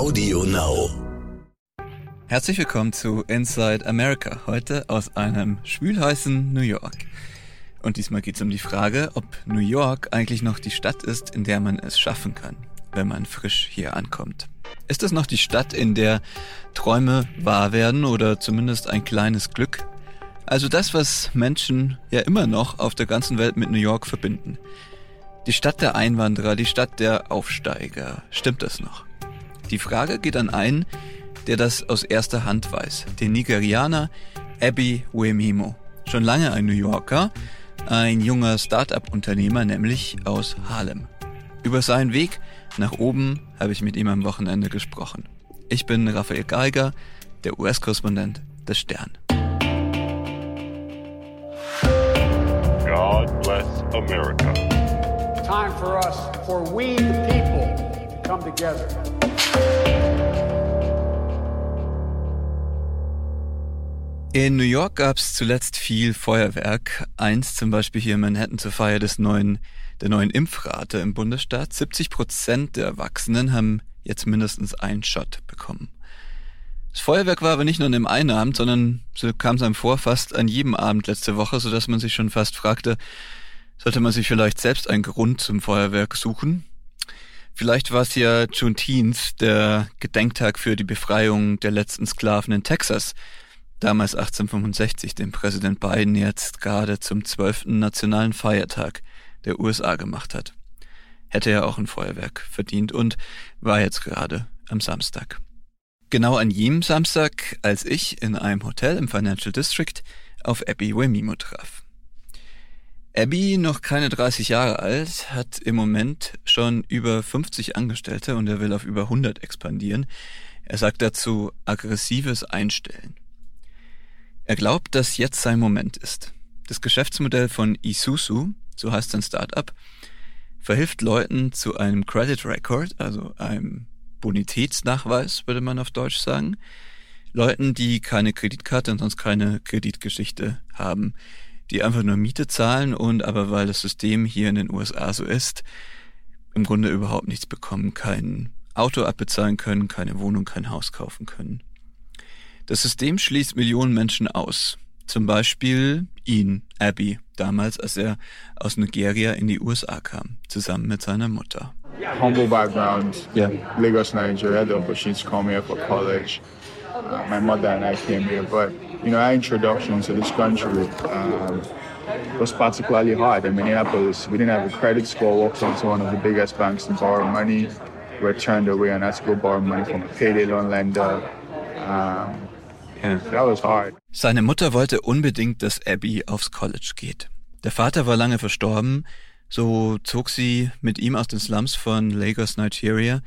Audio Now. Herzlich willkommen zu Inside America, heute aus einem schwülheißen New York. Und diesmal geht es um die Frage, ob New York eigentlich noch die Stadt ist, in der man es schaffen kann, wenn man frisch hier ankommt. Ist es noch die Stadt, in der Träume wahr werden oder zumindest ein kleines Glück? Also das, was Menschen ja immer noch auf der ganzen Welt mit New York verbinden. Die Stadt der Einwanderer, die Stadt der Aufsteiger. Stimmt das noch? Die Frage geht an einen, der das aus erster Hand weiß. Den Nigerianer Abby Wemimo. Schon lange ein New Yorker, ein junger Start-up-Unternehmer, nämlich aus Harlem. Über seinen Weg nach oben habe ich mit ihm am Wochenende gesprochen. Ich bin Raphael Geiger, der US-Korrespondent des Stern. God bless America. Time for us, for we the people, to come together. In New York gab es zuletzt viel Feuerwerk. Eins zum Beispiel hier in Manhattan zur Feier des neuen, der neuen Impfrate im Bundesstaat. 70 Prozent der Erwachsenen haben jetzt mindestens einen Shot bekommen. Das Feuerwerk war aber nicht nur an dem einen Abend, sondern so kam es einem vor fast an jedem Abend letzte Woche, so dass man sich schon fast fragte, sollte man sich vielleicht selbst einen Grund zum Feuerwerk suchen? Vielleicht war es ja Juneteenth, der Gedenktag für die Befreiung der letzten Sklaven in Texas damals 1865 den Präsident Biden jetzt gerade zum zwölften nationalen Feiertag der USA gemacht hat. Hätte er auch ein Feuerwerk verdient und war jetzt gerade am Samstag. Genau an jenem Samstag, als ich in einem Hotel im Financial District auf Abby Wemimo traf. Abby, noch keine 30 Jahre alt, hat im Moment schon über 50 Angestellte und er will auf über 100 expandieren. Er sagt dazu aggressives Einstellen. Er glaubt, dass jetzt sein Moment ist. Das Geschäftsmodell von Isuzu, so heißt sein Startup, verhilft Leuten zu einem Credit Record, also einem Bonitätsnachweis, würde man auf Deutsch sagen. Leuten, die keine Kreditkarte und sonst keine Kreditgeschichte haben, die einfach nur Miete zahlen und aber weil das System hier in den USA so ist, im Grunde überhaupt nichts bekommen, kein Auto abbezahlen können, keine Wohnung, kein Haus kaufen können. Das System schließt Millionen Menschen aus. Zum Beispiel ihn, Abby, damals, als er aus Nigeria in die USA kam, zusammen mit seiner Mutter. Humble background, yeah. Lagos, Nigeria, the opportunity to come here for college. Uh, my mother and I came here, but you know, our introduction to this country um, was particularly hard. In Minneapolis, we didn't have a credit score. Walked into one of the biggest banks to borrow money. We were turned away and had to go borrow money from a payday loan lender. Um, That was hard. Seine Mutter wollte unbedingt, dass Abby aufs College geht. Der Vater war lange verstorben, so zog sie mit ihm aus den Slums von Lagos, Nigeria,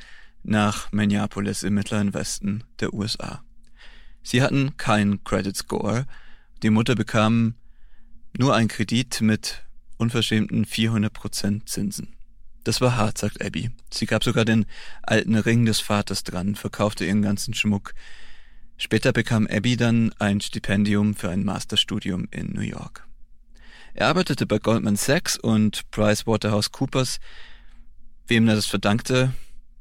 nach Minneapolis im mittleren Westen der USA. Sie hatten keinen Credit Score. Die Mutter bekam nur einen Kredit mit unverschämten 400% Zinsen. Das war hart, sagt Abby. Sie gab sogar den alten Ring des Vaters dran, verkaufte ihren ganzen Schmuck. Später bekam Abby dann ein Stipendium für ein Masterstudium in New York. Er arbeitete bei Goldman Sachs und PricewaterhouseCoopers. Wem er das verdankte?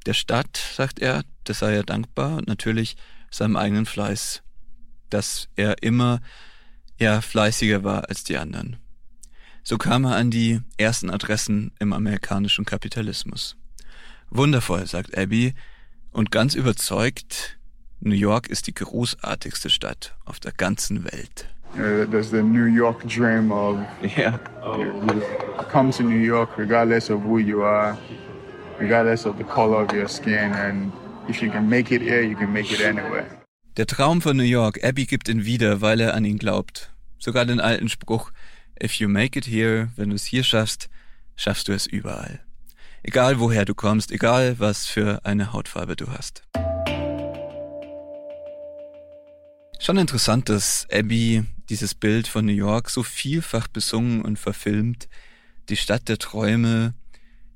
Der Stadt, sagt er, das sei er dankbar und natürlich seinem eigenen Fleiß, dass er immer ja fleißiger war als die anderen. So kam er an die ersten Adressen im amerikanischen Kapitalismus. Wundervoll, sagt Abby, und ganz überzeugt, New York ist die großartigste Stadt auf der ganzen Welt. Uh, there's the New York dream of yeah. you come to New York regardless of who you are, regardless of the color of your skin, and if you can make it here, you can make it anywhere. Der Traum von New York, Abby gibt ihn wieder, weil er an ihn glaubt. Sogar den alten Spruch, if you make it here, wenn du es hier schaffst, schaffst du es überall. Egal woher du kommst, egal was für eine Hautfarbe du hast. Schon interessant, dass Abby dieses Bild von New York so vielfach besungen und verfilmt, die Stadt der Träume,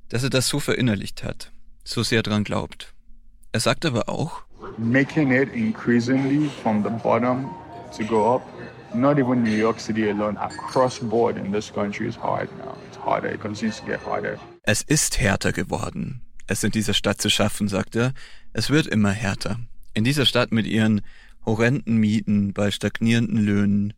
dass er das so verinnerlicht hat, so sehr dran glaubt. Er sagt aber auch, Making it increasingly from the bottom to go up, not even New York City alone, across board in this country is hard now. It's harder, it continues to get harder. Es ist härter geworden. es in dieser Stadt zu schaffen, sagt er. Es wird immer härter. In dieser Stadt mit ihren horrenden Mieten bei stagnierenden Löhnen.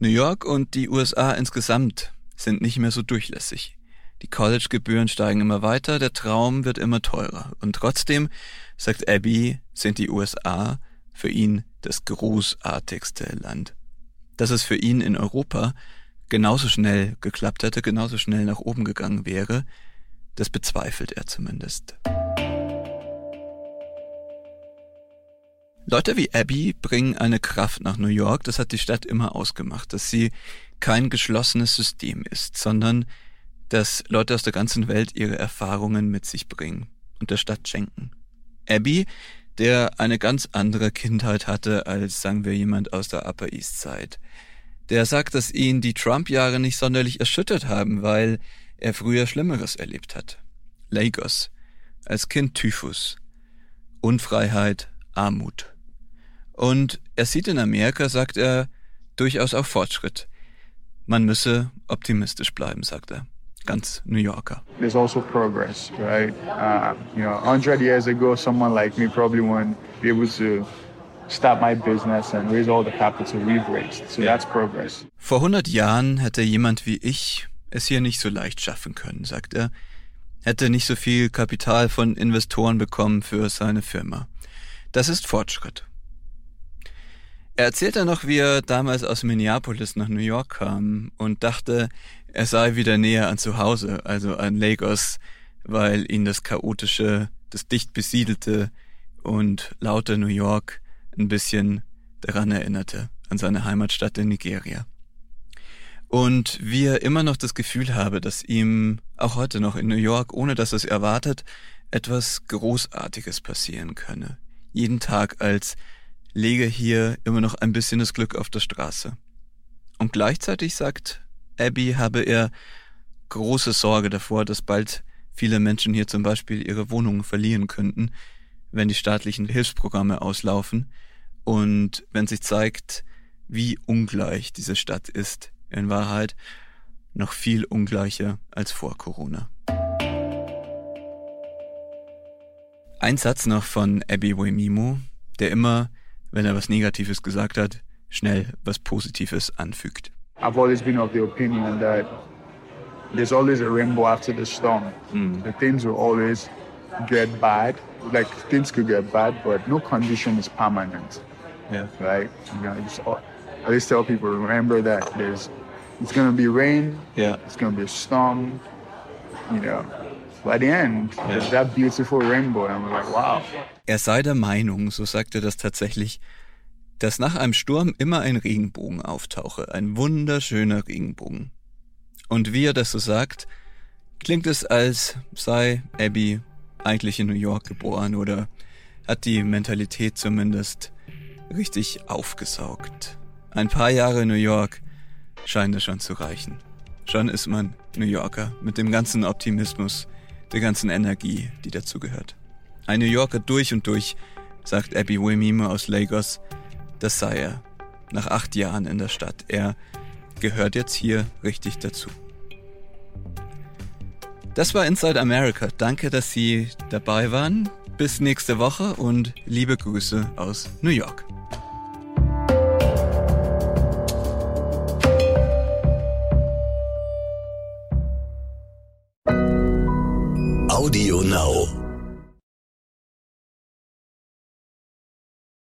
New York und die USA insgesamt sind nicht mehr so durchlässig. Die College-Gebühren steigen immer weiter, der Traum wird immer teurer. Und trotzdem, sagt Abby, sind die USA für ihn das großartigste Land. Dass es für ihn in Europa genauso schnell geklappt hätte, genauso schnell nach oben gegangen wäre, das bezweifelt er zumindest. Leute wie Abby bringen eine Kraft nach New York, das hat die Stadt immer ausgemacht, dass sie kein geschlossenes System ist, sondern dass Leute aus der ganzen Welt ihre Erfahrungen mit sich bringen und der Stadt schenken. Abby, der eine ganz andere Kindheit hatte als, sagen wir, jemand aus der Upper East Side. Der sagt, dass ihn die Trump-Jahre nicht sonderlich erschüttert haben, weil er früher Schlimmeres erlebt hat. Lagos, als Kind Typhus, Unfreiheit, Armut. Und er sieht in Amerika, sagt er, durchaus auch Fortschritt. Man müsse optimistisch bleiben, sagt er. Ganz New Yorker. There's also progress, right? Uh, you know, 100 years ago, someone like me probably wouldn't be able to start my business and raise all the capital we've raised. So that's progress. Vor 100 Jahren hätte jemand wie ich es hier nicht so leicht schaffen können, sagt er. Hätte nicht so viel Kapital von Investoren bekommen für seine Firma. Das ist Fortschritt. Er erzählt dann noch, wie er damals aus Minneapolis nach New York kam und dachte, er sei wieder näher an zu Hause, also an Lagos, weil ihn das chaotische, das dicht besiedelte und laute New York ein bisschen daran erinnerte, an seine Heimatstadt in Nigeria. Und wie er immer noch das Gefühl habe, dass ihm auch heute noch in New York, ohne dass er es erwartet, etwas Großartiges passieren könne. Jeden Tag als lege hier immer noch ein bisschen das Glück auf der Straße. Und gleichzeitig sagt Abby, habe er große Sorge davor, dass bald viele Menschen hier zum Beispiel ihre Wohnungen verlieren könnten, wenn die staatlichen Hilfsprogramme auslaufen und wenn sich zeigt, wie ungleich diese Stadt ist, in Wahrheit noch viel ungleicher als vor Corona. Ein Satz noch von Abby Wemimo, der immer, wenn er was Negatives gesagt hat, schnell was Positives anfügt. I've always been of the opinion that there's always a rainbow after the storm. Mm. The things will always get bad. Like things could get bad, but no condition is permanent. Yeah. Right? You know, I always tell people remember that there's it's gonna be rain. Yeah. It's gonna be a storm. You know. By the end, yeah. there's that beautiful rainbow, and we're like, wow. Er sei der Meinung, so sagt er das tatsächlich, dass nach einem Sturm immer ein Regenbogen auftauche, ein wunderschöner Regenbogen. Und wie er das so sagt, klingt es, als sei Abby eigentlich in New York geboren oder hat die Mentalität zumindest richtig aufgesaugt. Ein paar Jahre New York scheint es schon zu reichen. Schon ist man New Yorker mit dem ganzen Optimismus, der ganzen Energie, die dazugehört. Ein New Yorker durch und durch, sagt Abby Wemimo aus Lagos, das sei er. Nach acht Jahren in der Stadt. Er gehört jetzt hier richtig dazu. Das war Inside America. Danke, dass Sie dabei waren. Bis nächste Woche und liebe Grüße aus New York.